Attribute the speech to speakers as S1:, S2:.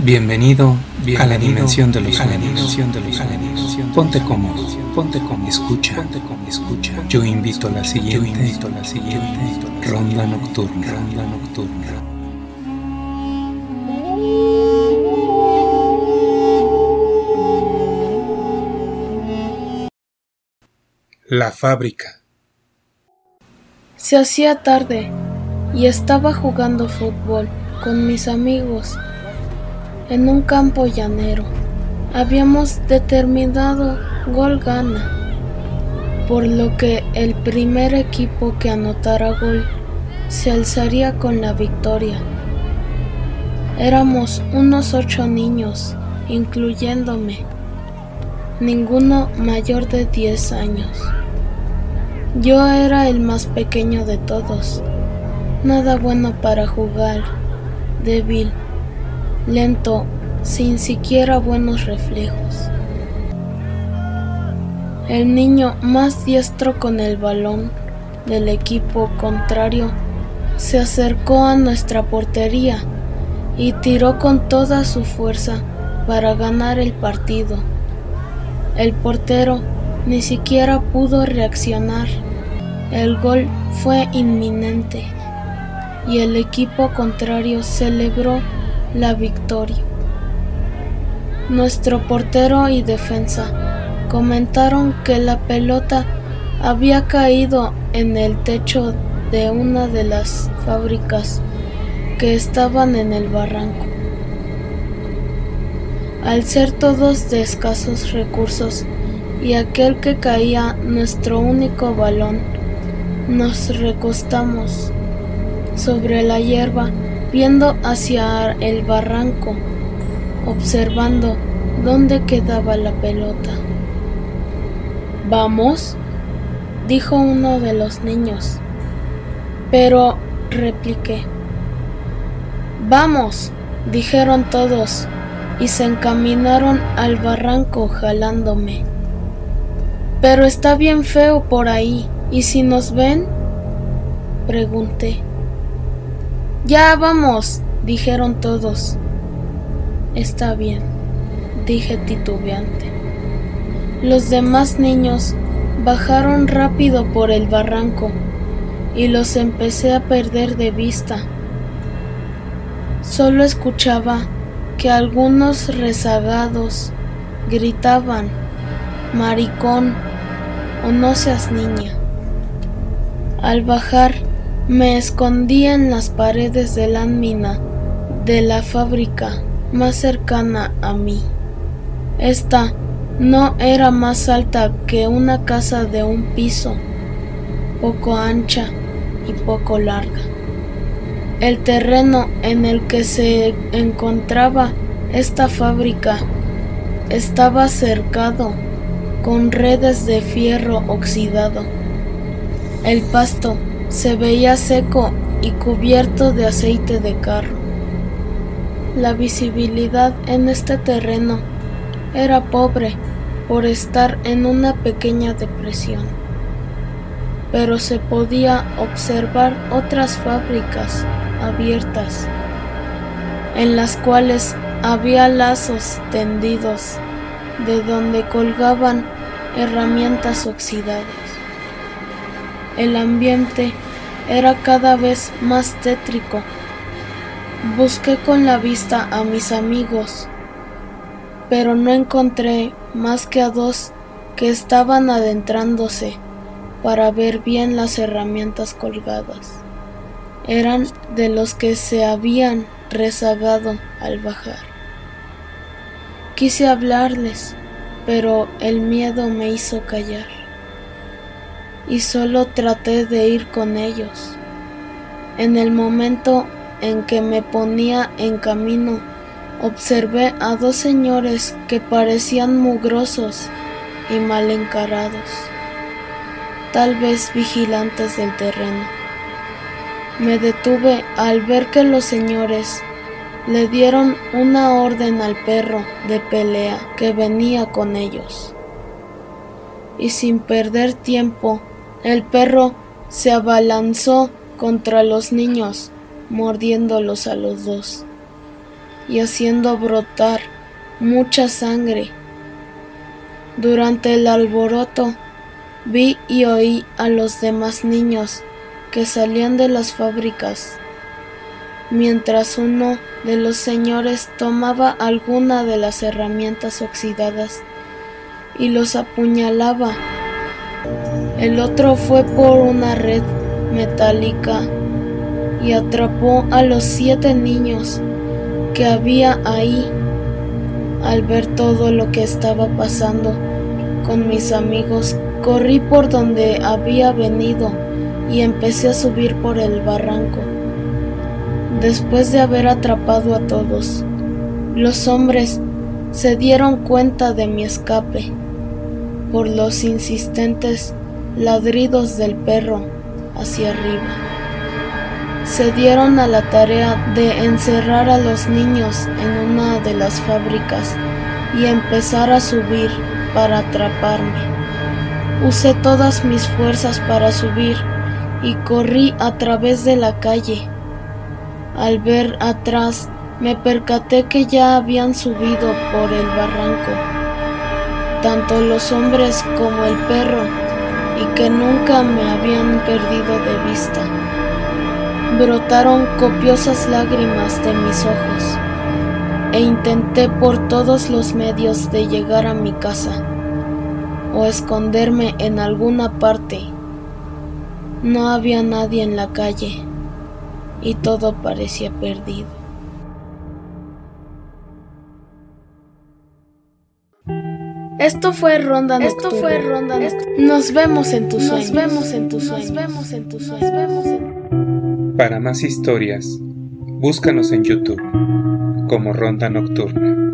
S1: Bienvenido, a la dimensión de los sueños. Ponte cómodo, ponte cómodo, escucha, ponte cómodo, escucha. Yo invito a la siguiente, yo invito a la siguiente ronda nocturna, ronda nocturna. La fábrica.
S2: Se hacía tarde y estaba jugando fútbol con mis amigos en un campo llanero. Habíamos determinado gol gana, por lo que el primer equipo que anotara gol se alzaría con la victoria. Éramos unos ocho niños, incluyéndome, ninguno mayor de diez años. Yo era el más pequeño de todos, nada bueno para jugar, débil lento, sin siquiera buenos reflejos. El niño más diestro con el balón del equipo contrario se acercó a nuestra portería y tiró con toda su fuerza para ganar el partido. El portero ni siquiera pudo reaccionar. El gol fue inminente y el equipo contrario celebró la victoria. Nuestro portero y defensa comentaron que la pelota había caído en el techo de una de las fábricas que estaban en el barranco. Al ser todos de escasos recursos y aquel que caía nuestro único balón, nos recostamos sobre la hierba viendo hacia el barranco, observando dónde quedaba la pelota. Vamos, dijo uno de los niños. Pero, repliqué. Vamos, dijeron todos, y se encaminaron al barranco jalándome. Pero está bien feo por ahí, ¿y si nos ven? Pregunté. Ya vamos, dijeron todos. Está bien, dije titubeante. Los demás niños bajaron rápido por el barranco y los empecé a perder de vista. Solo escuchaba que algunos rezagados gritaban, maricón o no seas niña. Al bajar, me escondí en las paredes de la mina de la fábrica más cercana a mí. Esta no era más alta que una casa de un piso, poco ancha y poco larga. El terreno en el que se encontraba esta fábrica estaba cercado con redes de fierro oxidado. El pasto se veía seco y cubierto de aceite de carro. La visibilidad en este terreno era pobre por estar en una pequeña depresión, pero se podía observar otras fábricas abiertas, en las cuales había lazos tendidos de donde colgaban herramientas oxidadas. El ambiente era cada vez más tétrico. Busqué con la vista a mis amigos, pero no encontré más que a dos que estaban adentrándose para ver bien las herramientas colgadas. Eran de los que se habían rezagado al bajar. Quise hablarles, pero el miedo me hizo callar y solo traté de ir con ellos. En el momento en que me ponía en camino, observé a dos señores que parecían mugrosos y mal encarados, tal vez vigilantes del terreno. Me detuve al ver que los señores le dieron una orden al perro de pelea que venía con ellos. Y sin perder tiempo el perro se abalanzó contra los niños, mordiéndolos a los dos. y haciendo brotar mucha sangre. Durante el alboroto vi y oí a los demás niños que salían de las fábricas, mientras uno de los señores tomaba alguna de las herramientas oxidadas y los apuñalaba. El otro fue por una red metálica y atrapó a los siete niños que había ahí. Al ver todo lo que estaba pasando con mis amigos, corrí por donde había venido y empecé a subir por el barranco. Después de haber atrapado a todos, los hombres se dieron cuenta de mi escape por los insistentes ladridos del perro hacia arriba. Se dieron a la tarea de encerrar a los niños en una de las fábricas y empezar a subir para atraparme. Usé todas mis fuerzas para subir y corrí a través de la calle. Al ver atrás me percaté que ya habían subido por el barranco, tanto los hombres como el perro, y que nunca me habían perdido de vista. Brotaron copiosas lágrimas de mis ojos e intenté por todos los medios de llegar a mi casa o esconderme en alguna parte. No había nadie en la calle y todo parecía perdido. Esto fue Ronda Nocturna. Esto fue Ronda Nos vemos en tus sueños. Nos vemos en tus sueños. Nos vemos en tus sueños.
S1: Para más historias, búscanos en YouTube como Ronda Nocturna.